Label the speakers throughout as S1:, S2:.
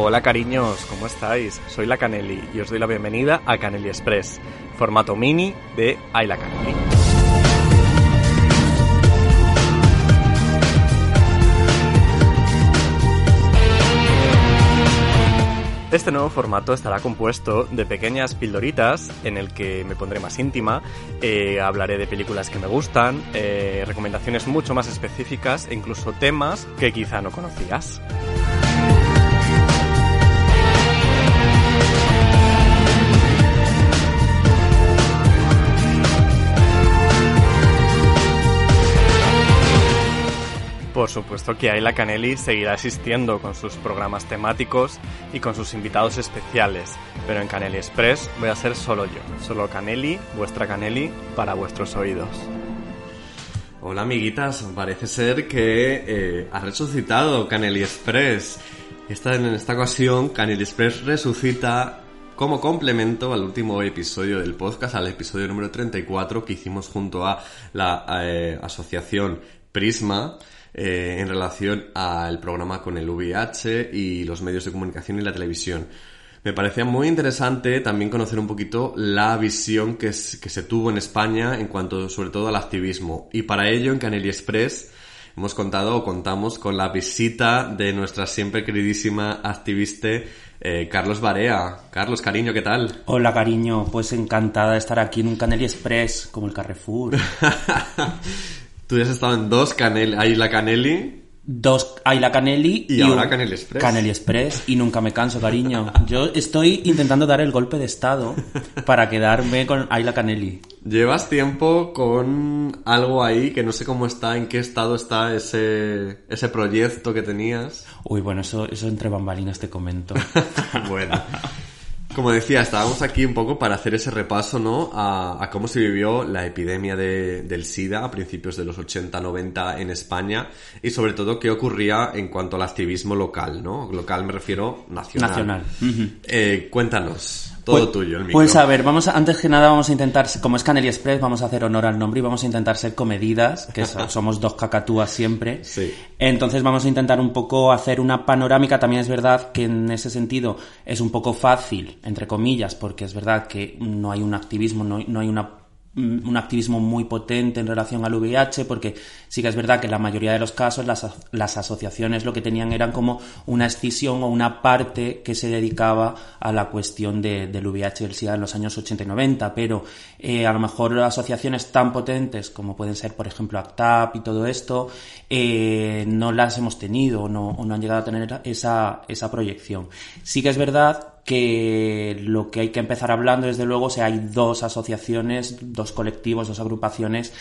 S1: Hola cariños, ¿cómo estáis? Soy la Canelli y os doy la bienvenida a Canelli Express, formato mini de Ay la Canelli. Este nuevo formato estará compuesto de pequeñas pildoritas en el que me pondré más íntima, eh, hablaré de películas que me gustan, eh, recomendaciones mucho más específicas e incluso temas que quizá no conocías. Por supuesto que Ayla Canelli seguirá existiendo con sus programas temáticos y con sus invitados especiales, pero en Canelli Express voy a ser solo yo, solo Canelli, vuestra Canelli, para vuestros oídos.
S2: Hola amiguitas, parece ser que eh, ha resucitado Canelli Express. Esta, en esta ocasión, Canelli Express resucita como complemento al último episodio del podcast, al episodio número 34 que hicimos junto a la eh, asociación Prisma eh, en relación al programa con el VIH y los medios de comunicación y la televisión. Me parecía muy interesante también conocer un poquito la visión que, que se tuvo en España en cuanto sobre todo al activismo. Y para ello en Canelli Express hemos contado o contamos con la visita de nuestra siempre queridísima activista eh, Carlos Barea. Carlos, cariño, ¿qué tal?
S3: Hola, cariño. Pues encantada de estar aquí en un Canelli Express, como el Carrefour.
S2: Tú ya has estado en dos Canelli, ahí la Canelli.
S3: Dos Ayla Canelli
S2: y, ahora Canelli Express.
S3: Canelli Express y nunca me canso, cariño. Yo estoy intentando dar el golpe de estado para quedarme con Ayla Canelli.
S2: Llevas tiempo con algo ahí que no sé cómo está, en qué estado está ese, ese proyecto que tenías.
S3: Uy, bueno, eso, eso entre bambalinas te comento.
S2: bueno. Como decía, estábamos aquí un poco para hacer ese repaso, ¿no? A, cómo se vivió la epidemia de, del SIDA a principios de los 80-90 en España y sobre todo qué ocurría en cuanto al activismo local, ¿no? Local me refiero nacional.
S3: Nacional.
S2: Eh, cuéntanos. Todo
S3: pues,
S2: tuyo, el micro.
S3: Pues a ver, vamos a, antes que nada vamos a intentar, como es Canelli Express, vamos a hacer honor al nombre y vamos a intentar ser comedidas, que somos dos cacatúas siempre.
S2: Sí.
S3: Entonces vamos a intentar un poco hacer una panorámica. También es verdad que en ese sentido es un poco fácil, entre comillas, porque es verdad que no hay un activismo, no, no hay una un activismo muy potente en relación al VIH, porque sí que es verdad que en la mayoría de los casos las, las, asociaciones lo que tenían eran como una escisión o una parte que se dedicaba a la cuestión de, del VIH y del SIDA en los años 80 y 90, pero eh, a lo mejor asociaciones tan potentes como pueden ser, por ejemplo, ACTAP y todo esto, eh, no las hemos tenido o no, no han llegado a tener esa, esa proyección. Sí que es verdad que lo que hay que empezar hablando, desde luego, o sea, hay dos asociaciones, dos colectivos, dos agrupaciones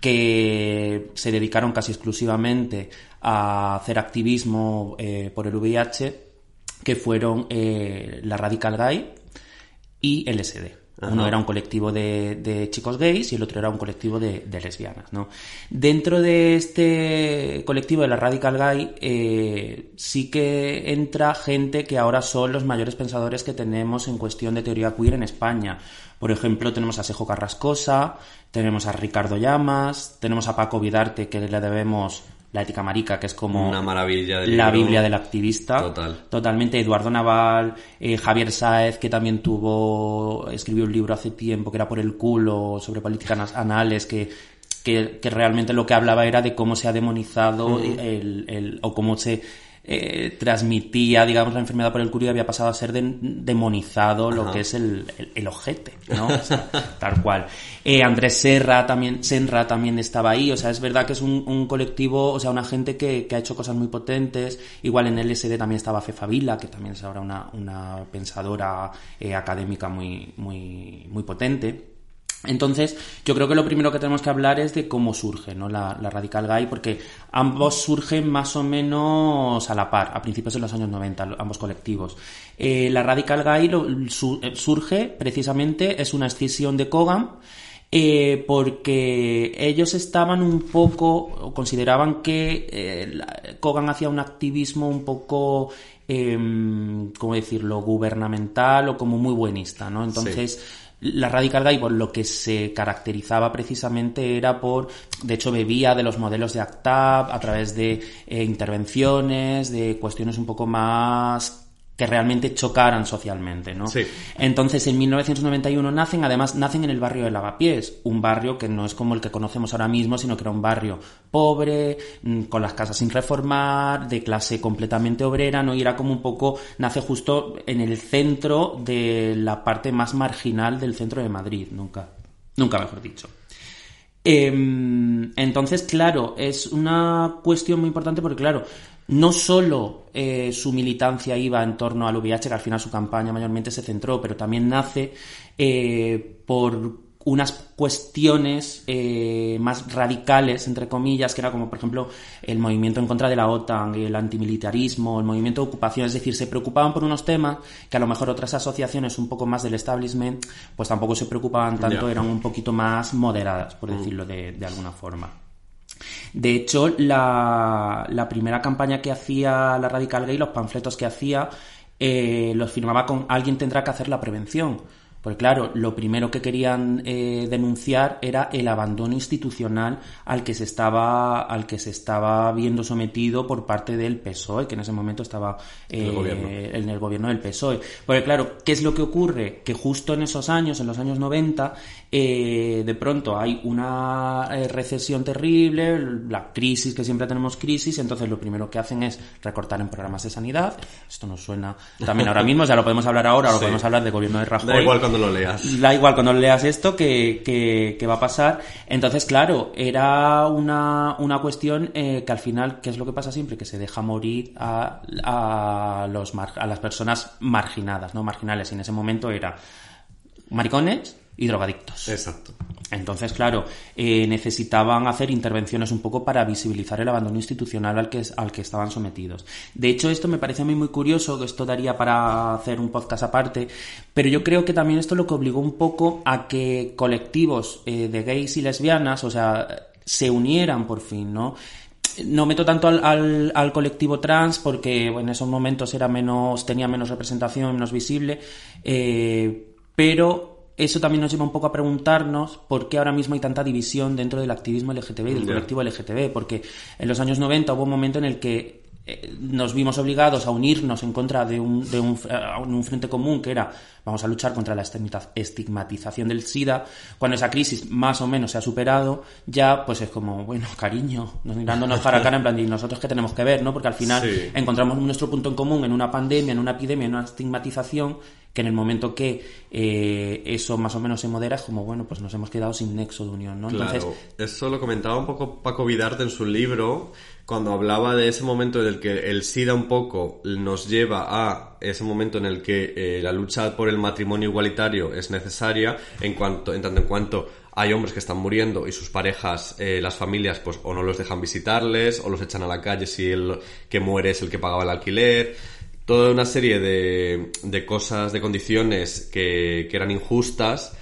S3: que se dedicaron casi exclusivamente a hacer activismo eh, por el VIH, que fueron eh, la Radical Gay y LSD. Uno era un colectivo de, chicos gays y el otro era un colectivo de, lesbianas, ¿no? Dentro de este colectivo de la Radical Gay eh, sí que entra gente que ahora son los mayores pensadores que tenemos en cuestión de teoría queer en España. Por ejemplo, tenemos a Sejo Carrascosa, tenemos a Ricardo Llamas, tenemos a Paco Vidarte, que le debemos la ética marica, que es como
S2: una maravilla
S3: la Biblia del activista.
S2: Total.
S3: Totalmente. Eduardo Naval, eh, Javier Sáez, que también tuvo, escribió un libro hace tiempo que era por el culo sobre políticas anales, que, que, realmente lo que hablaba era de cómo se ha demonizado el, el, o cómo se eh, transmitía, digamos, la enfermedad por el curio había pasado a ser demonizado lo que es el, el, ojete, ¿no? tal cual. Eh, Andrés Serra también, Senra también estaba ahí, o sea, es verdad que es un, colectivo, o sea, una gente que, ha hecho cosas muy potentes. Igual en LSD también estaba Fefa Vila, que también es ahora una, una pensadora eh, académica muy, muy, muy potente. Entonces, yo creo que lo primero que tenemos que hablar es de cómo surge ¿no? la, Radical Gay, porque ambos surgen más o menos a la par, a principios de los años 90, ambos colectivos. Eh, la Radical Gay eh, surge precisamente, es una escisión de Kogan, eh, porque ellos estaban un poco, consideraban que Kogan hacía un activismo un poco em, ¿cómo decirlo?, gubernamental o como muy buenista, ¿no? Entonces, la Radical Gay por lo que se caracterizaba precisamente era por, de hecho bebía de los modelos de ACTAP a través de eh, intervenciones, de cuestiones un poco más que realmente chocaran socialmente, ¿no?
S2: Sí.
S3: Entonces, en 1991 nacen, además, nacen en el barrio de Lavapiés, un barrio que no es como el que conocemos ahora mismo, sino que era un barrio pobre, mm, con las casas sin reformar, de clase completamente obrera, ¿no? Y era como un poco, nace justo en el centro de la parte más marginal del centro de Madrid, nunca, nunca mejor dicho. Em, entonces, claro, es una cuestión muy importante porque, claro, no solo eh, su militancia iba en torno al VIH, que al final su campaña mayormente se centró, pero también nace eh, por unas cuestiones eh, más radicales, entre comillas, que era como, por ejemplo, el movimiento en contra de la OTAN, el antimilitarismo, el movimiento de ocupación, es decir, se preocupaban por unos temas que a lo mejor otras asociaciones un poco más del establishment, pues tampoco se preocupaban tanto, eran un poquito más moderadas, por mm. decirlo de, alguna forma. De hecho, la, primera campaña que hacía la Radical Gay, los panfletos que hacía, eh, los firmaba con alguien tendrá que hacer la prevención porque claro, lo primero que querían eh, denunciar era el abandono institucional al que se estaba al que se estaba viendo sometido por parte del PSOE, que en ese momento estaba
S2: en
S3: el gobierno eh, del PSOE. Porque claro, ¿qué es lo que ocurre? Que justo en esos años, en los años 90, eh, de pronto hay una recesión terrible, la crisis, que siempre tenemos crisis, entonces lo primero que hacen es recortar en programas de sanidad. Esto nos suena también ahora mismo, ya lo podemos hablar ahora, lo podemos hablar de gobierno de Rajoy
S2: lo leas.
S3: Da igual cuando leas esto que, que, va a pasar. Entonces, claro, era una, una cuestión eh, que al final, ¿qué es lo que pasa siempre? Que se deja morir a, a, los, a las personas marginadas, ¿no? Marginales. Y en ese momento era maricones y drogadictos.
S2: Exacto.
S3: Entonces, claro, eh, necesitaban hacer intervenciones un poco para visibilizar el abandono institucional al que, al que estaban sometidos. De hecho, esto me parece a mí muy curioso, que esto daría para hacer un podcast aparte, pero yo creo que también esto lo que obligó un poco a que colectivos eh, de gays y lesbianas, o sea, se unieran por fin, ¿no? no meto tanto al, al, colectivo trans porque en esos momentos era menos tenía menos representación menos visible eh, pero eso también nos lleva un poco a preguntarnos por qué ahora mismo hay tanta división dentro del activismo LGTB y del colectivo LGTB, porque en los años 90 hubo un momento en el que nos vimos obligados a unirnos en contra de un, de un, un, frente común que era vamos a luchar contra la estigmatización del SIDA. Cuando esa crisis más o menos se ha superado, ya pues es como, bueno, cariño, mirándonos cara a cara en plan, ¿y nosotros qué tenemos que ver? ¿no? Porque al final encontramos nuestro punto en común en una pandemia, en una epidemia, en una estigmatización que en el momento que eh, eso más o menos se modera es como, bueno, pues nos hemos quedado sin nexo de unión, ¿no?
S2: Entonces, eso lo comentaba un poco Paco Vidarte en su libro, cuando hablaba de ese momento en el que el SIDA un poco nos lleva a ese momento en el que eh, la lucha por el matrimonio igualitario es necesaria, en, cuanto, en tanto en cuanto hay hombres que están muriendo y sus parejas, eh, las familias, pues o no los dejan visitarles o los echan a la calle si el que muere es el que pagaba el alquiler. Toda una serie de, de cosas, de condiciones que, que eran injustas,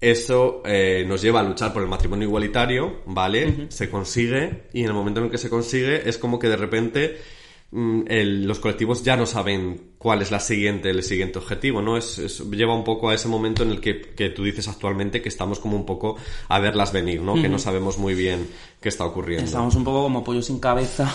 S2: eso eh, nos lleva a luchar por el matrimonio igualitario, ¿vale? Se consigue y en el momento en el que se consigue es como que de repente mm, los colectivos ya no saben cuál es la siguiente, el siguiente objetivo, ¿no? Es, lleva un poco a ese momento en el que, que, tú dices actualmente que estamos como un poco a verlas venir, ¿no? Que no sabemos muy bien qué está ocurriendo.
S3: Estamos un poco como pollo sin cabeza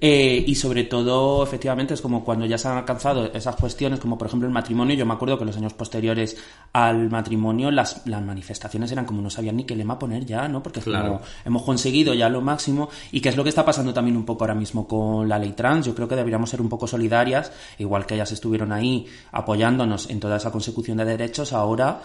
S3: eh, y sobre todo, efectivamente, es como cuando ya se han alcanzado esas cuestiones, como por ejemplo el matrimonio. Yo me acuerdo que en los años posteriores al matrimonio las, las manifestaciones eran como no sabían ni qué lema poner ya, ¿no? Porque claro. hemos conseguido ya lo máximo. Y que es lo que está pasando también un poco ahora mismo con la ley trans. Yo creo que deberíamos ser un poco solidarias, igual que ellas estuvieron ahí apoyándonos en toda esa consecución de derechos. Ahora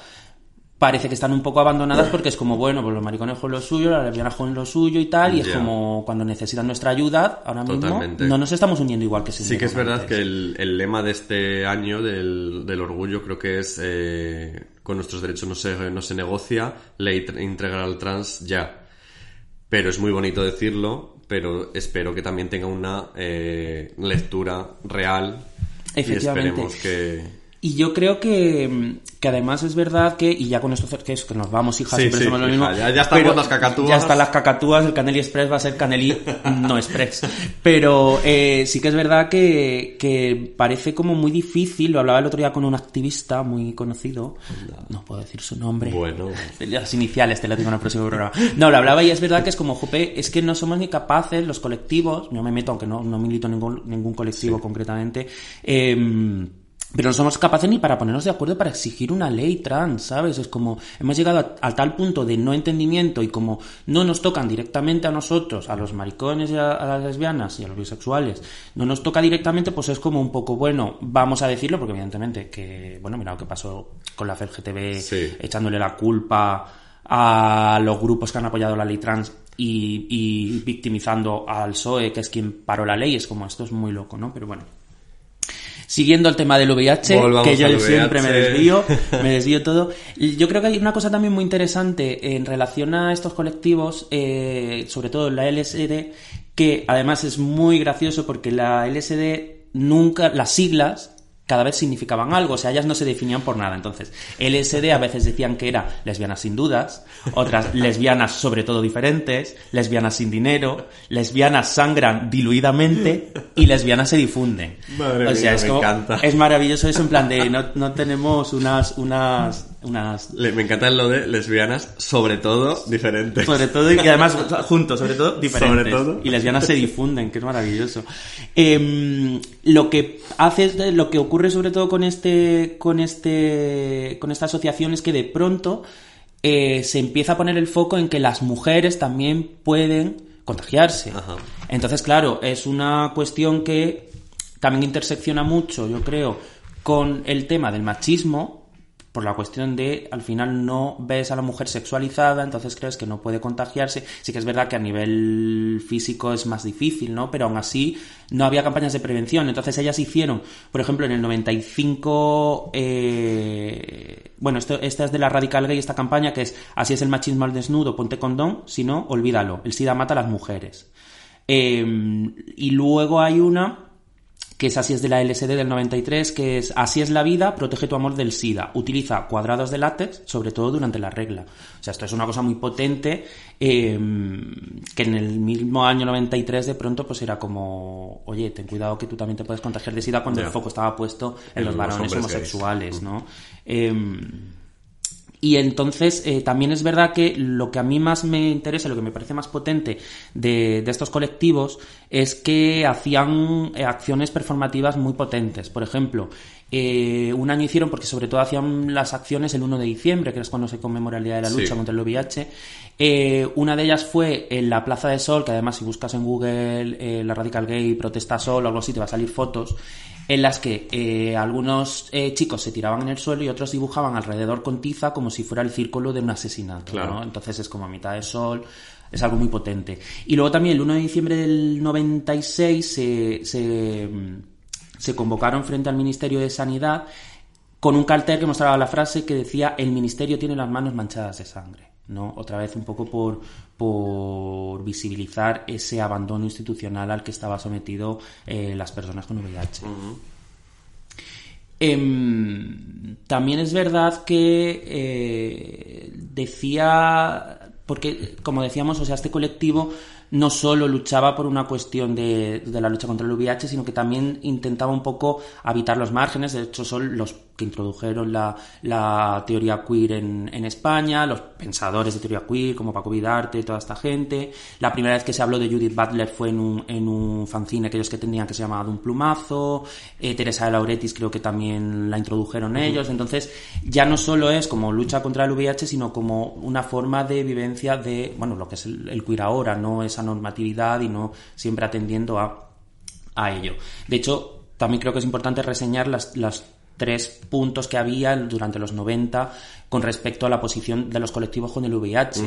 S3: parece que están un poco abandonadas porque es como, bueno, pues los maricones con lo suyo, las lesbianas con lo suyo y tal, y es como cuando necesitan nuestra ayuda, ahora mismo no nos estamos uniendo igual que
S2: se Sí que es verdad que el, lema de este año del, del orgullo creo que es eh, con nuestros derechos no se, no se negocia, ley integral trans ya. Pero es muy bonito decirlo, pero espero que también tenga una eh, lectura real
S3: Efectivamente.
S2: y esperemos que
S3: Y yo creo que, que además es verdad que, y ya con esto que, es, que nos vamos, hija,
S2: Sí,
S3: siempre
S2: sí,
S3: somos lo mismo.
S2: ya- ya están las cacatúas.
S3: Ya están las cacatúas, el Caneli Express va a ser Caneli no Express. Pero eh, sí que es verdad que, que parece como muy difícil, lo hablaba el otro día con un activista muy conocido, no puedo decir su nombre.
S2: Bueno.
S3: Las iniciales, te lo digo en el próximo programa. No, lo hablaba y es verdad que es como, jope, es que no somos ni capaces, los colectivos, yo me meto, aunque no, no milito en ningún, ningún colectivo concretamente, eh, pero no somos capaces ni para ponernos de acuerdo para exigir una ley trans, ¿sabes? Es como, hemos llegado a, a tal punto de no entendimiento y como no nos tocan directamente a nosotros, a los maricones y a, a las lesbianas y a los bisexuales, no nos toca directamente, pues es como un poco, bueno, vamos a decirlo, porque evidentemente que, bueno, mira lo que pasó con la FGTV,
S2: Sí.
S3: echándole la culpa a los grupos que han apoyado la ley trans y, y victimizando al PSOE, que es quien paró la ley. Es como, esto es muy loco, ¿no? Pero bueno. Siguiendo el tema del VIH,
S2: Volvamos
S3: que yo siempre me desvío, me desvío todo. Yo creo que hay una cosa también muy interesante en relación a estos colectivos, eh, sobre todo la LSD, que además es muy gracioso porque la LSD nunca, las siglas cada vez significaban algo, o sea, ellas no se definían por nada. Entonces, LSD a veces decían que era lesbianas sin dudas, otras lesbianas sobre todo diferentes, lesbianas sin dinero, lesbianas sangran diluidamente y lesbianas se difunden.
S2: Madre
S3: o sea,
S2: mía,
S3: es
S2: me
S3: como-
S2: encanta.
S3: es maravilloso eso en plan de no, no tenemos unas unas unas
S2: Le- me encanta lo de lesbianas, sobre todo diferentes.
S3: sobre todo y además juntos sobre todo diferentes
S2: Sobre todo.
S3: y lesbianas se difunden que es maravilloso Em, lo que hace es- lo que ocurre sobre todo con este con este con esta asociación es que de pronto eh, se empieza a poner el foco en que las mujeres también pueden contagiarse
S2: Ajá.
S3: entonces claro es una cuestión que también intersecciona mucho yo creo con el tema del machismo por la cuestión de al final no ves a la mujer sexualizada, entonces crees que no puede contagiarse. Sí que es verdad que a nivel físico es más difícil, ¿no? Pero aún así no había campañas de prevención. Entonces ellas hicieron, por ejemplo, en el 95, eh, bueno, esto, esta es de la Radical Gay, esta campaña que es así es el machismo al desnudo, ponte condón, si no, olvídalo. El SIDA mata a las mujeres. Eh, y luego hay una que es así es de la LSD del 93, que es así es la vida, protege tu amor del SIDA. Utiliza cuadrados de látex, sobre todo durante la regla. O sea, esto es una cosa muy potente eh, que en el mismo año 93 de pronto pues era como, oye, ten cuidado que tú también te puedes contagiar de SIDA cuando el foco estaba puesto en,
S2: En
S3: los varones homosexuales, ¿no? Em, y entonces eh, también es verdad que lo que a mí más me interesa, lo que me parece más potente de, de estos colectivos es que hacían eh, acciones performativas muy potentes. Por ejemplo, eh, un año hicieron, porque sobre todo hacían las acciones el 1 de diciembre, que es cuando se conmemora el Día de la
S2: Sí.
S3: Lucha contra el VIH. Eh, una de ellas fue en la Plaza de Sol, que además si buscas en Google eh, la Radical Gay Protesta Sol o algo así, te va a salir fotos en las que eh, algunos eh, chicos se tiraban en el suelo y otros dibujaban alrededor con tiza como si fuera el círculo de un asesinato.
S2: Claro.
S3: ¿no? Entonces es como a mitad de sol, es algo muy potente. Y luego también el 1 de diciembre del 96 se, se, se convocaron frente al Ministerio de Sanidad con un cartel que mostraba la frase que decía el ministerio tiene las manos manchadas de sangre. ¿no? Otra vez un poco por, por visibilizar ese abandono institucional al que estaba sometido eh, las personas con VIH. Em, también es verdad que eh, decía, porque como decíamos, o sea, este colectivo no solo luchaba por una cuestión de, de la lucha contra el VIH, sino que también intentaba un poco habitar los márgenes. De hecho, son los que introdujeron la, la teoría queer en, en España, los pensadores de teoría queer, como Paco Vidarte, toda esta gente. La primera vez que se habló de Judith Butler fue en un, en un fanzine, aquellos que tenían que se llamaba De un plumazo. Eh, Teresa de Lauretis creo que también la introdujeron ellos. Entonces, ya no solo es como lucha contra el VIH, sino como una forma de vivencia de, bueno, lo que es el, el queer ahora, no esa normatividad y no siempre atendiendo a, a ello. De hecho, también creo que es importante reseñar las, las tres puntos que había durante los 90 con respecto a la posición de los colectivos con el VIH.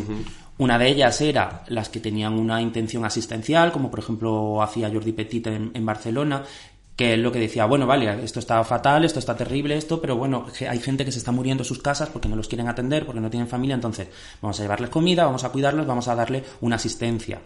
S3: Una de ellas era las que tenían una intención asistencial, como por ejemplo hacía Jordi Petit en, en Barcelona, que es lo que decía, bueno, vale, esto está fatal, esto está terrible, esto, pero bueno, hay gente que se está muriendo en sus casas porque no los quieren atender, porque no tienen familia, entonces vamos a llevarles comida, vamos a cuidarlos, vamos a darle una asistencia.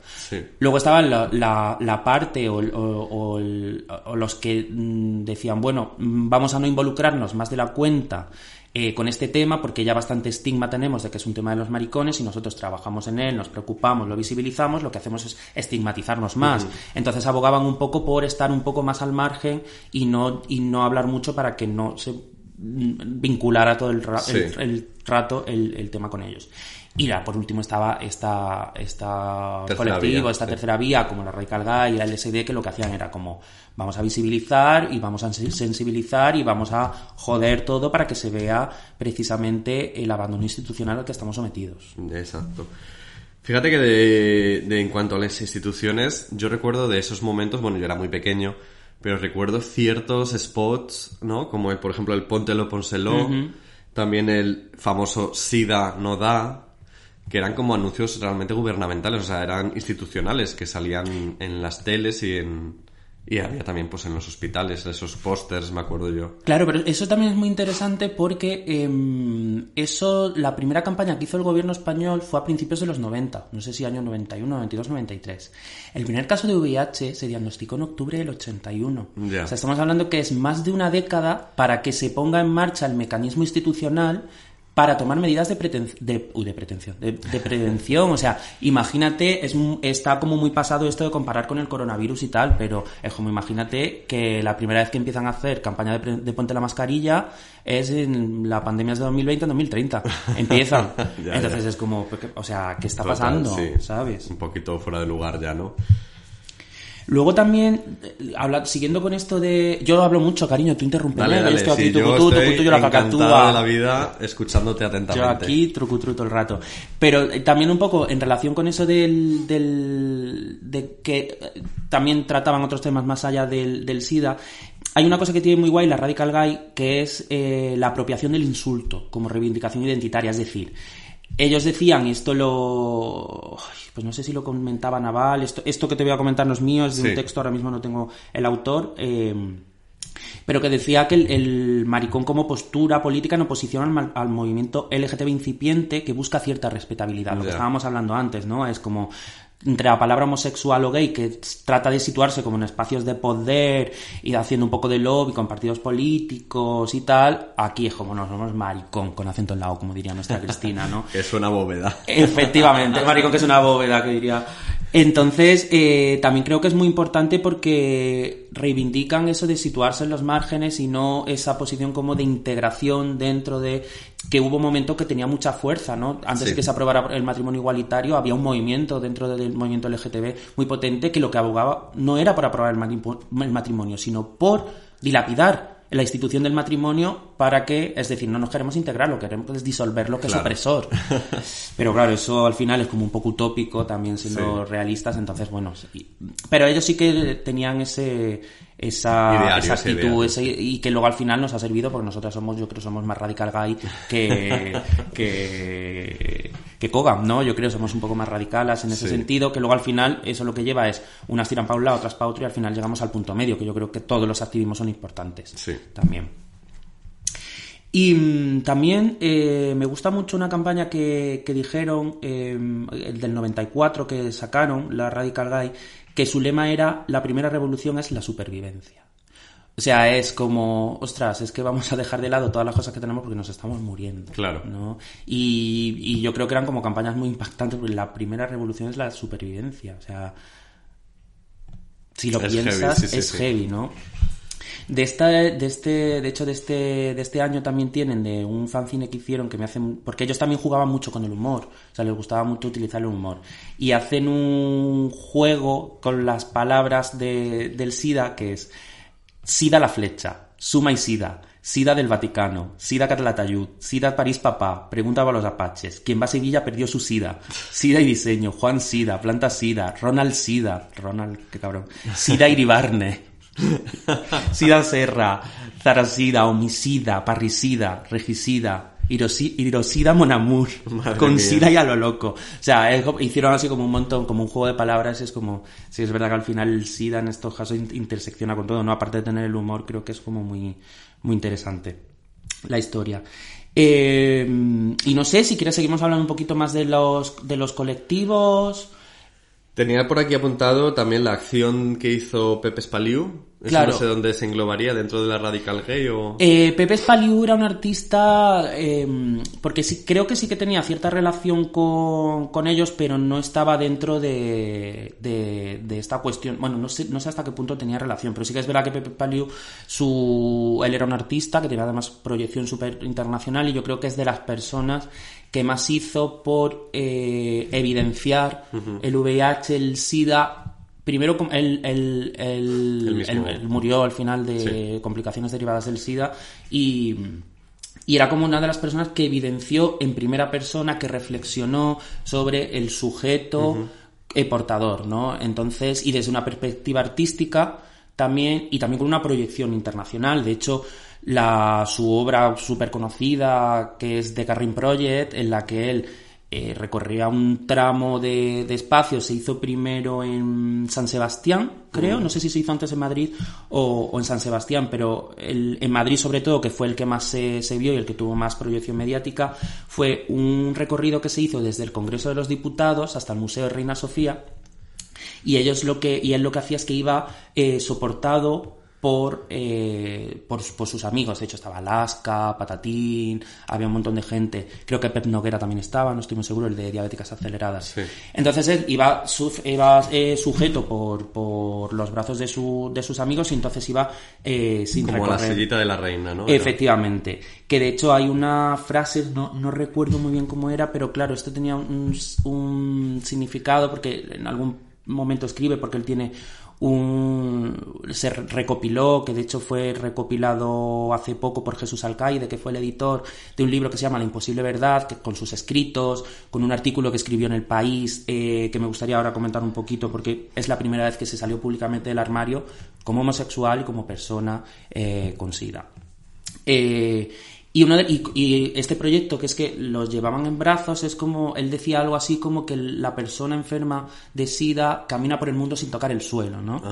S3: Luego estaba la, la, parte o, o, los que mm, decían, bueno, mm, vamos a no involucrarnos más de la cuenta eh, con este tema, porque ya bastante estigma tenemos de que es un tema de los maricones y nosotros trabajamos en él, nos preocupamos, lo visibilizamos, lo que hacemos es estigmatizarnos más. Entonces abogaban un poco por estar un poco más al margen y no, y no hablar mucho para que no se vinculara todo el, el, rato el, tema con ellos. Y ya, por último estaba esta, esta colectivo, esta tercera vía, como la Radical Guy y la LSD, que lo que hacían era como vamos a visibilizar y vamos a sensibilizar y vamos a joder todo para que se vea precisamente el abandono institucional al que estamos sometidos.
S2: Exacto. Fíjate que de, en cuanto a las instituciones, yo recuerdo de esos momentos, bueno, yo era muy pequeño, pero recuerdo ciertos spots, ¿no? Como el, por ejemplo el Póntelo, Pónselo, también el famoso SIDA no da, que eran como anuncios realmente gubernamentales, o sea, eran institucionales que salían en las teles y en, y había también pues en los hospitales esos pósters, me acuerdo yo.
S3: Claro, pero eso también es muy interesante porque em, eso, la primera campaña que hizo el gobierno español fue a principios de los 90, no sé si año 91, 92, 93. El primer caso de VIH se diagnosticó en octubre del 81. O sea, estamos hablando que es más de una década para que se ponga en marcha el mecanismo institucional para tomar medidas de, de, de pretensión, de, prevención. O sea, imagínate, es, está como muy pasado esto de comparar con el coronavirus y tal, pero es como imagínate que la primera vez que empiezan a hacer campaña de, ponte la mascarilla es en la pandemia de 2020 2030. Empiezan. Entonces es como, o sea, ¿qué está pasando? ¿Sabes?
S2: Un poquito fuera de lugar ya, ¿no?
S3: Luego también, eh, habla, siguiendo con esto de... Yo hablo mucho, cariño, tú interrumpes. Dale,
S2: dale, estoy aquí, yo estoy yo la cacatúa. de la vida escuchándote atentamente.
S3: Yo aquí trucutru todo el rato. Pero eh, también un poco en relación con eso del... del de que eh, también trataban otros temas más allá del, del SIDA, hay una cosa que tiene muy guay la Radical Guy, que es la apropiación del insulto como reivindicación identitaria. Es decir, ellos decían, y esto lo. Pues no sé si lo comentaba Naval, esto, esto que te voy a comentar no es mío, es de un texto, ahora mismo no tengo el autor. Eh, pero que decía que el, maricón como postura política en oposición al, al, movimiento LGTB incipiente que busca cierta respetabilidad, lo que estábamos hablando antes, ¿no? Es como entre la palabra homosexual o gay, que trata de situarse como en espacios de poder y haciendo un poco de lobby con partidos políticos y tal, aquí es como nos somos maricón, con acento en la O, como diría nuestra Cristina, ¿no?
S2: es una bóveda.
S3: Efectivamente, maricón que es una bóveda, que diría entonces, eh, también creo que es muy importante porque reivindican eso de situarse en los márgenes y no esa posición como de integración dentro de que hubo un momento que tenía mucha fuerza, ¿no? Antes de que se aprobara el matrimonio igualitario, había un movimiento dentro del movimiento LGTB muy potente que lo que abogaba no era por aprobar el matrimonio, sino por dilapidar la institución del matrimonio para que, es decir, no nos queremos integrar, lo queremos es disolver lo que es opresor. Pero claro, eso al final es como un poco utópico, también siendo realistas, entonces bueno, pero ellos sí que tenían ese esa, esa actitud y que luego al final nos ha servido porque nosotros somos, yo creo, somos más radical guy que, que, que Kogan, ¿no? Yo creo que somos un poco más radicales en ese sentido, que luego al final eso lo que lleva es unas tiran para un lado, otras para otro y al final llegamos al punto medio, que yo creo que todos los activismos son importantes
S2: sí.
S3: también. Y mm, también eh, me gusta mucho una campaña que, que dijeron, eh, el del 94 que sacaron, la Radical Guy, que su lema era la primera revolución es la supervivencia. O sea, es como, ostras, es que vamos a dejar de lado todas las cosas que tenemos porque nos estamos muriendo.
S2: Claro.
S3: ¿no? Y, yo creo que eran como campañas muy impactantes porque la primera revolución es la supervivencia. O sea, si lo piensas, es heavy, ¿no? De, esta, de este, de hecho, de este, de este año también tienen de un fanzine que hicieron que me hacen, porque ellos también jugaban mucho con el humor, o sea, les gustaba mucho utilizar el humor. Y hacen un juego con las palabras de, del SIDA que es SIDA la flecha, suma y SIDA, SIDA del Vaticano, SIDA Catalatayud, SIDA París Papá, preguntaba a los apaches, quien va a Sevilla perdió su SIDA, SIDA y diseño, Juan SIDA, Planta SIDA, Ronald SIDA, Ronald, qué cabrón, SIDA Iribarne, Sida Serra, Zarasida, Homicida, Parricida, Regicida, Hirosida Monamur, con Sida y a lo loco. O sea, hicieron así como un montón, como un juego de palabras, es como, sí, es verdad que al final el Sida en estos casos intersecciona con todo, ¿no? Aparte de tener el humor, creo que es como muy, muy interesante la historia. Eh, y no sé, si quieres seguimos hablando un poquito más de los, de los colectivos.
S2: Tenía por aquí apuntado también la acción que hizo Pepe Spaliu, no sé dónde se englobaría, dentro de la Radical Gay o...
S3: Eh, Pepe Spaliu era un artista, em, porque sí, creo que sí que tenía cierta relación con, con ellos, pero no estaba dentro de, de, esta cuestión. Bueno, no sé, no sé hasta qué punto tenía relación, pero sí que es verdad que Pepe Spaliu, su, él era un artista que tenía además proyección súper internacional y yo creo que es de las personas que más hizo por eh, evidenciar el VIH, el SIDA primero él, él, murió al final de complicaciones derivadas del SIDA y, era como una de las personas que evidenció en primera persona, que reflexionó sobre el sujeto portador, ¿no? Entonces, y desde una perspectiva artística también, y también con una proyección internacional. De hecho, la, su obra súper conocida, que es The Carring Project, en la que él eh, recorría un tramo de, espacio, se hizo primero en San Sebastián, creo, no sé si se hizo antes en Madrid o, en San Sebastián, pero en Madrid sobre todo, que fue el que más se, vio y el que tuvo más proyección mediática, fue un recorrido que se hizo desde el Congreso de los Diputados hasta el Museo de Reina Sofía, y ellos lo que, y él lo que hacía es que iba eh, soportado por, eh, por, sus amigos. De hecho, estaba Alaska, Patatín, había un montón de gente. Creo que Pep Noguera también estaba, no estoy muy seguro, el de diabéticas aceleradas. Entonces él iba, iba eh, sujeto por, por los brazos de, su, de sus amigos y entonces iba eh, sin
S2: Como la sellita de la reina, ¿no?
S3: Efectivamente. Que de hecho hay una frase, no, no recuerdo muy bien cómo era, pero claro, esto tenía un, un significado porque en algún momento escribe, porque él tiene un, se recopiló, que de hecho fue recopilado hace poco por Jesús Alcaide, que fue el editor de un libro que se llama La imposible verdad, que, con sus escritos, con un artículo que escribió en El País, eh, que me gustaría ahora comentar un poquito, porque es la primera vez que se salió públicamente del armario como homosexual y como persona eh, con SIDA. Eh, y, uno y, este proyecto, que es que los llevaban en brazos, es como, él decía algo así como que la persona enferma de SIDA camina por el mundo sin tocar el suelo, ¿no?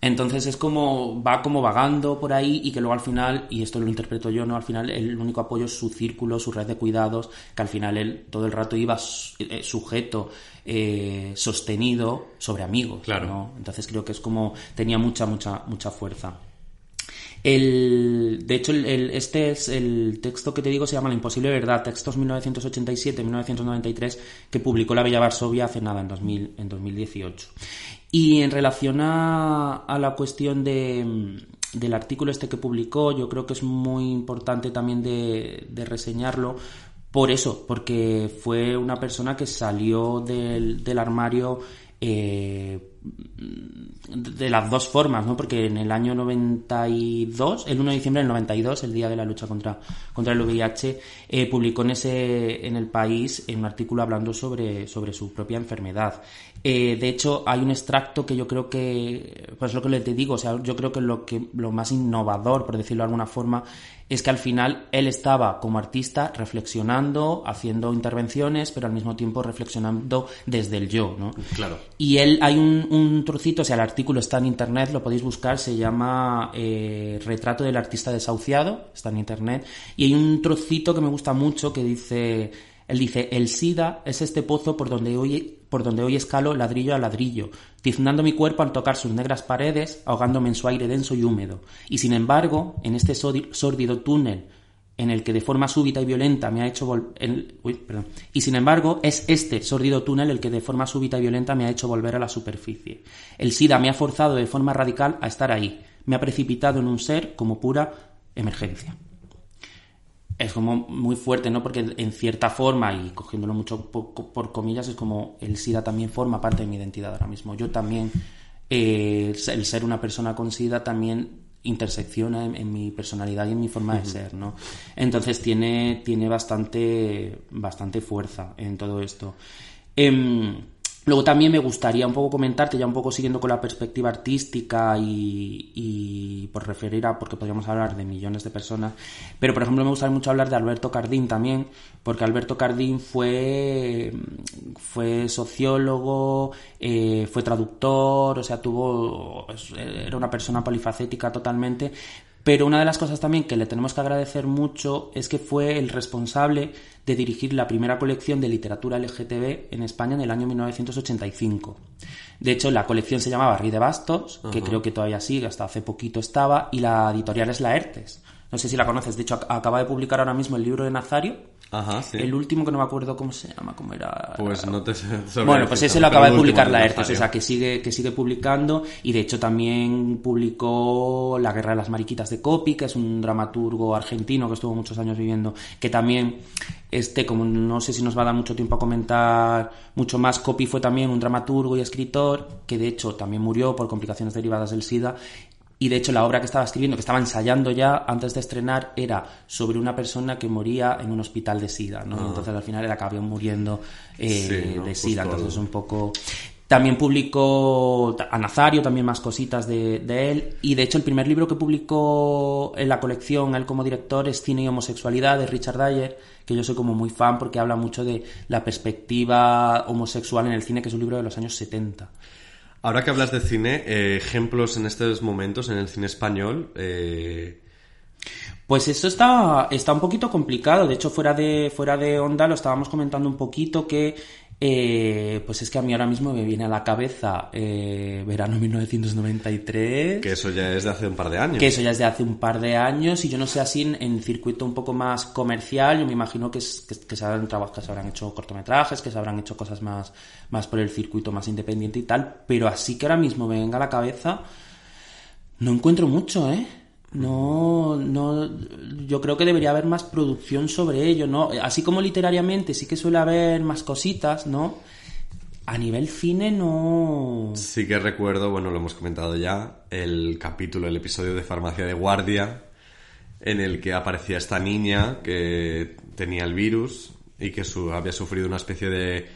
S3: Entonces es como, va como vagando por ahí y que luego al final, y esto lo interpreto yo, ¿no? Al final el único apoyo es su círculo, su red de cuidados, que al final él todo el rato iba eh, sujeto, eh, sostenido sobre amigos, claro. ¿no? Entonces creo que es como, tenía mucha, mucha, mucha fuerza. El, de hecho, este es el texto que te digo, se llama La imposible verdad, textos 1987-1993, que publicó la Bella Varsovia hace nada, en, 2000, en 2018. Y en relación a, la cuestión de, del artículo este que publicó, yo creo que es muy importante también de, reseñarlo, por eso, porque fue una persona que salió del, del armario eh, de las dos formas, ¿no? Porque en el año 92, el 1 de diciembre del 92, el día de la lucha contra, contra el VIH, eh, publicó en ese en el país un artículo hablando sobre, sobre su propia enfermedad. Eh, de hecho, hay un extracto que yo creo que, pues lo que les digo, o sea, yo creo que lo que lo más innovador, por decirlo de alguna forma, es que al final él estaba como artista reflexionando, haciendo intervenciones, pero al mismo tiempo reflexionando desde el yo, ¿no?
S2: Claro.
S3: Y él, hay un, trocito, o sea, el artículo está en internet, lo podéis buscar, se llama eh, Retrato del artista desahuciado, está en internet, y hay un trocito que me gusta mucho que dice, él dice, el SIDA es este pozo por donde hoy, por donde hoy escalo ladrillo a ladrillo, tiznando mi cuerpo al tocar sus negras paredes, ahogándome en su aire denso y húmedo. Y sin embargo, en este sórdido túnel en el que de forma súbita y violenta me ha hecho volver... Y sin embargo, es este sórdido túnel el que de forma súbita y violenta me ha hecho volver a la superficie. El SIDA me ha forzado de forma radical a estar ahí. Me ha precipitado en un ser como pura emergencia es como muy fuerte, ¿no? Porque en cierta forma, y cogiéndolo mucho por, comillas, es como el SIDA también forma parte de mi identidad ahora mismo. Yo también, eh, el ser una persona con SIDA también intersecciona en, mi personalidad y en mi forma de ser, ¿no? Entonces tiene, tiene bastante, bastante fuerza en todo esto. Em, Luego también me gustaría un poco comentarte, ya un poco siguiendo con la perspectiva artística y, y, por referir a, porque podríamos hablar de millones de personas, pero por ejemplo me gustaría mucho hablar de Alberto Cardín también, porque Alberto Cardín fue, fue sociólogo, eh, fue traductor, o sea, tuvo, era una persona polifacética totalmente, pero una de las cosas también que le tenemos que agradecer mucho es que fue el responsable de dirigir la primera colección de literatura LGTB en España en el año 1985. De hecho, la colección se llamaba Rí de Bastos, que creo que todavía sigue, hasta hace poquito estaba, y la editorial es Laertes. No sé si la conoces, de hecho acaba de publicar ahora mismo el libro de Nazario,
S2: Ajá, sí.
S3: el último que no me acuerdo cómo se llama, cómo era.
S2: Pues no te.
S3: Bueno, pues ese lo acaba de publicar la ERTES, o sea, que sigue, que sigue publicando y de hecho también publicó La Guerra de las Mariquitas de Copy, que es un dramaturgo argentino que estuvo muchos años viviendo, que también, este, como no sé si nos va a dar mucho tiempo a comentar mucho más, Copy fue también un dramaturgo y escritor, que de hecho también murió por complicaciones derivadas del SIDA y de hecho la obra que estaba escribiendo, que estaba ensayando ya antes de estrenar, era sobre una persona que moría en un hospital de SIDA, ¿no? Entonces al final él acabó muriendo eh,
S2: Sí, ¿no?
S3: de SIDA,
S2: Justo
S3: entonces un poco... También publicó a Nazario, también más cositas de, de él. Y de hecho, el primer libro que publicó en la colección, él como director, es Cine y Homosexualidad de Richard Dyer, que yo soy como muy fan porque habla mucho de la perspectiva homosexual en el cine, que es un libro de los años 70.
S2: Ahora que hablas de cine, eh, ejemplos en estos momentos en el cine español. eh,
S3: Pues eso está, está un poquito complicado. De hecho, fuera de, fuera de onda lo estábamos comentando un poquito que eh, pues es que a mí ahora mismo me viene a la cabeza eh, verano 1993.
S2: que eso ya es de hace un par de años.
S3: que eso ya es de hace un par de años y yo no sé así en, en circuito un poco más comercial yo me imagino que, es- que, que se habrán trabajado que se habrán hecho cortometrajes que se habrán hecho cosas más más por el circuito más independiente y tal pero así que ahora mismo me venga a la cabeza no encuentro mucho eh no, no, yo creo que debería haber más producción sobre ello, ¿no? Así como literariamente sí que suele haber más cositas, ¿no? A nivel cine no...
S2: Sí que recuerdo, bueno, lo hemos comentado ya, el capítulo, el episodio de Farmacia de Guardia, en el que aparecía esta niña que tenía el virus y que su- había sufrido una especie de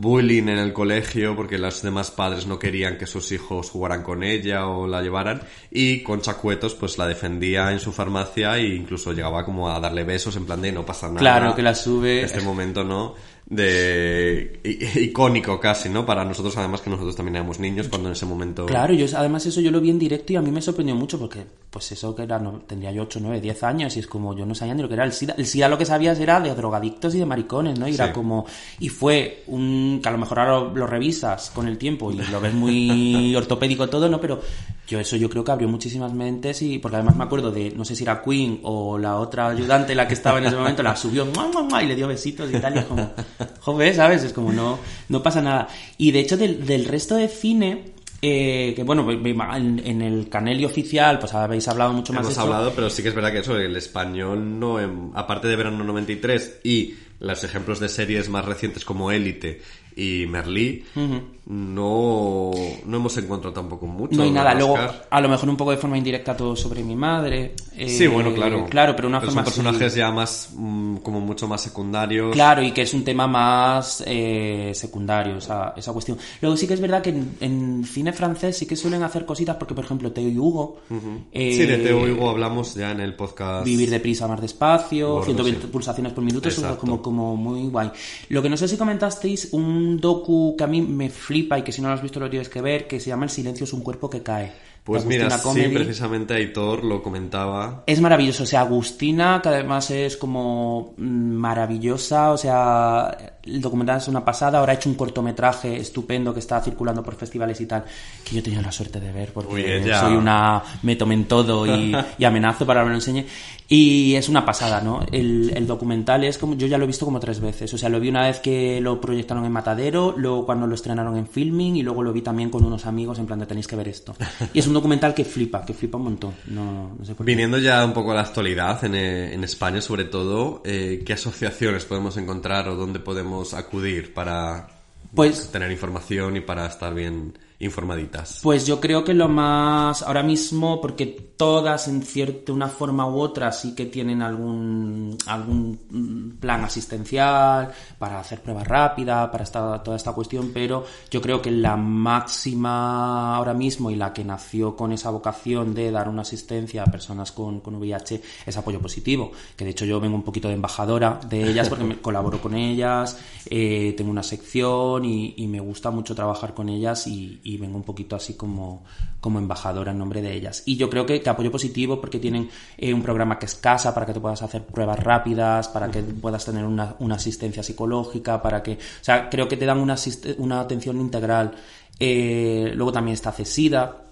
S2: bullying en el colegio porque los demás padres no querían que sus hijos jugaran con ella o la llevaran y Concha Cuetos pues la defendía en su farmacia e incluso llegaba como a darle besos en plan de no pasa nada.
S3: Claro, que la sube-
S2: Este momento, ¿no? De icónico casi, ¿no? Para nosotros además que nosotros también éramos niños cuando en ese momento
S3: Claro, yo además eso yo lo vi en directo y a mí me sorprendió mucho porque pues eso que era, no, tendría yo 8, 9, 10 años y es como yo no sabía ni lo que era el SIDA. El SIDA lo que sabías era de drogadictos y de maricones, ¿no? Y era como... Y fue un... que a lo mejor ahora lo, lo revisas con el tiempo y lo ves muy ortopédico todo, ¿no? Pero yo eso yo creo que abrió muchísimas mentes y... Porque además me acuerdo de, no sé si era Queen o la otra ayudante, la que estaba en ese momento, la subió ¡mua, mua, mua! y le dio besitos y tal y es como... Joder, ¿sabes? Es como no, no pasa nada. Y de hecho del, del resto de cine... Eh, que bueno, en, en el Canelli oficial, pues habéis hablado mucho más
S2: Hemos
S3: de
S2: hablado, pero sí que es verdad que eso, el español no, em, aparte de Verano 93 y los ejemplos de series más recientes como Élite y Merlí, no, no hemos encontrado tampoco mucho.
S3: No hay nada. Luego, a lo mejor un poco de forma indirecta todo sobre mi madre. eh,
S2: Sí, bueno, claro.
S3: Claro, pero una
S2: son
S3: forma
S2: personajes
S3: así-
S2: ya más, mm, como mucho más secundarios.
S3: Claro, y que es un tema más eh, secundario, esa, esa cuestión. Luego sí que es verdad que en, en cine francés sí que suelen hacer cositas, porque por ejemplo Teo y Hugo... eh,
S2: Sí, de Teo Hugo hablamos ya en el podcast.
S3: Vivir deprisa, más despacio,
S2: Gordo,
S3: 120
S2: sí.
S3: pulsaciones por minuto, eso es como, como muy guay. Lo que no sé si comentasteis, un docu que a mí me flipa y que si no lo has visto lo tienes que ver, que se llama El silencio es un cuerpo que cae.
S2: Pues mira,
S3: Agustina
S2: sí,
S3: Comedy.
S2: precisamente Aitor lo comentaba.
S3: Es maravilloso, o sea, Agustina, que además es como mm, maravillosa, o sea, el documental es una pasada, ahora ha hecho un cortometraje estupendo que está circulando por festivales y tal, que yo he tenido la suerte de ver, porque
S2: Uy,
S3: soy una, me tomen en todo y, y amenazo para que me lo enseñe, y es una pasada, ¿no? El, el documental es como, yo ya lo he visto como tres veces, o sea, lo vi una vez que lo proyectaron en Matadero, luego cuando lo estrenaron en Filming, y luego lo vi también con unos amigos en plan de tenéis que ver esto. Y es un documental que flipa, que flipa un montón, no, no sé por qué.
S2: Viniendo ya un poco a la actualidad en, eh, en España, sobre todo, eh, ¿qué asociaciones podemos encontrar o dónde podemos acudir para
S3: Pues
S2: tener información y para estar bien informaditas.
S3: Pues yo creo que lo más ahora mismo, porque todas en cierta una forma u otra sí que tienen algún algún plan asistencial para hacer pruebas rápidas, para esta, toda esta cuestión, pero yo creo que la máxima ahora mismo y la que nació con esa vocación de dar una asistencia a personas con, con VIH es apoyo positivo, que de hecho yo vengo un poquito de embajadora de ellas porque me colaboro con ellas, eh, tengo una sección y, y, me gusta mucho trabajar con ellas y, y vengo un poquito así como, como embajadora en nombre de ellas. Y yo creo que, que apoyo positivo porque tienen eh, un programa que es casa para que te puedas hacer pruebas rápidas, para que puedas tener una, una asistencia psicológica, para que... O sea, creo que te dan una, una atención integral. Eh, luego también está CESIDA,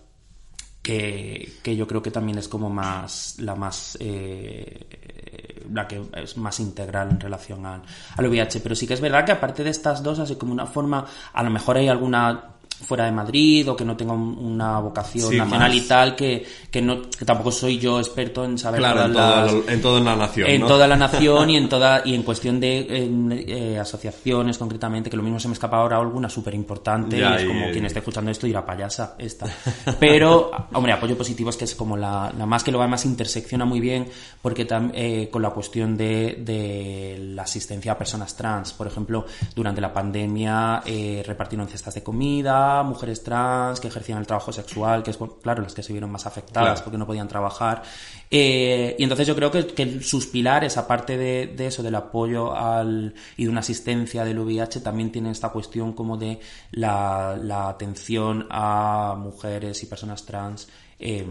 S3: que, que, yo creo que también es como más la más eh, la que es más integral en relación al, al VIH pero sí que es verdad que aparte de estas dos así como una forma a lo mejor hay alguna fuera de Madrid o que no tenga una vocación sí, nacional más. y tal, que, que, no, que tampoco soy yo experto en saber
S2: claro, en,
S3: las,
S2: toda, en toda la nación.
S3: En
S2: ¿no?
S3: toda la nación y en toda y en cuestión de en, eh, asociaciones concretamente, que lo mismo se me escapa ahora alguna súper importante y es como y, quien esté escuchando esto dirá payasa esta. Pero, hombre, apoyo positivo es que es como la, la más que lo además intersecciona muy bien porque tam, eh, con la cuestión de, de, la asistencia a personas trans. Por ejemplo, durante la pandemia eh, repartieron cestas de comida, mujeres trans que ejercían el trabajo sexual, que es, claro, las que se vieron más afectadas claro. porque no podían trabajar. Eh, y entonces yo creo que, que sus pilares, aparte de, de, eso, del apoyo al, y de una asistencia del VIH, también tienen esta cuestión como de la, la atención a mujeres y personas trans, eh,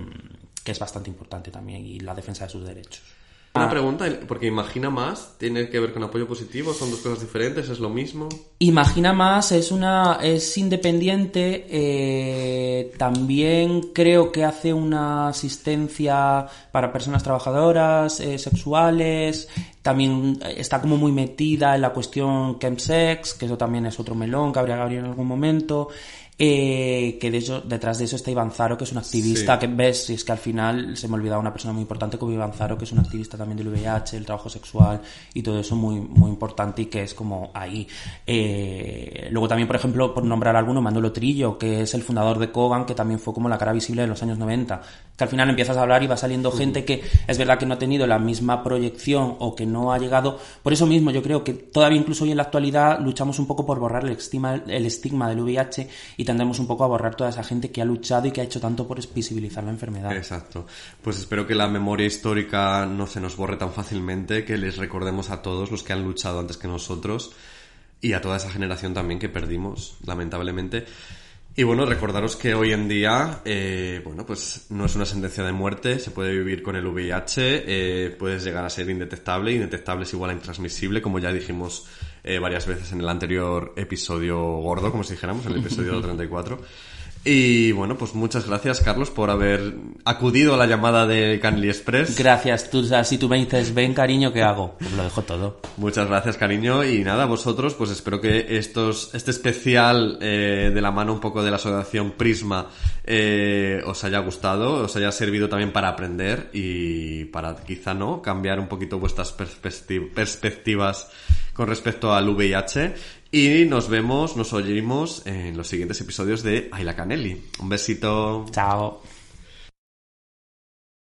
S3: que es bastante importante también, y la defensa de sus derechos.
S2: Una pregunta, porque Imagina Más tiene que ver con apoyo positivo, son dos cosas diferentes, es lo mismo.
S3: Imagina Más es una es independiente, eh, también creo que hace una asistencia para personas trabajadoras, eh, sexuales, también está como muy metida en la cuestión chemsex, que eso también es otro melón que habría que abrir en algún momento. Eh, que de hecho detrás de eso está Iván Zaro, que es un activista sí. que ves, si es que al final se me ha olvidado una persona muy importante como Iván Zaro, que es un activista también del VIH, el trabajo sexual y todo eso muy, muy importante y que es como ahí. Eh, luego también, por ejemplo, por nombrar alguno, Manolo Trillo, que es el fundador de Kogan, que también fue como la cara visible de los años 90, que al final empiezas a hablar y va saliendo gente que es verdad que no ha tenido la misma proyección o que no ha llegado. Por eso mismo yo creo que todavía incluso hoy en la actualidad luchamos un poco por borrar el estigma, el estigma del VIH y tendremos un poco a borrar toda esa gente que ha luchado y que ha hecho tanto por visibilizar la enfermedad.
S2: Exacto. Pues espero que la memoria histórica no se nos borre tan fácilmente, que les recordemos a todos los que han luchado antes que nosotros y a toda esa generación también que perdimos, lamentablemente. Y bueno, recordaros que hoy en día, eh, bueno, pues no es una sentencia de muerte, se puede vivir con el VIH, eh, puedes llegar a ser indetectable, indetectable es igual a intransmisible, como ya dijimos eh, varias veces en el anterior episodio gordo, como si dijéramos, en el episodio 34. Y bueno, pues muchas gracias, Carlos, por haber acudido a la llamada de Canly Express.
S3: Gracias, tú, si tú me dices, ven cariño, ¿qué hago? Pues lo dejo todo.
S2: Muchas gracias, cariño. Y nada, vosotros, pues espero que estos, este especial eh, de la mano un poco de la asociación Prisma eh, os haya gustado, os haya servido también para aprender y para quizá no cambiar un poquito vuestras perspectivas con respecto al VIH. Y nos vemos, nos oímos en los siguientes episodios de Ayla Canelli. Un besito.
S3: Chao.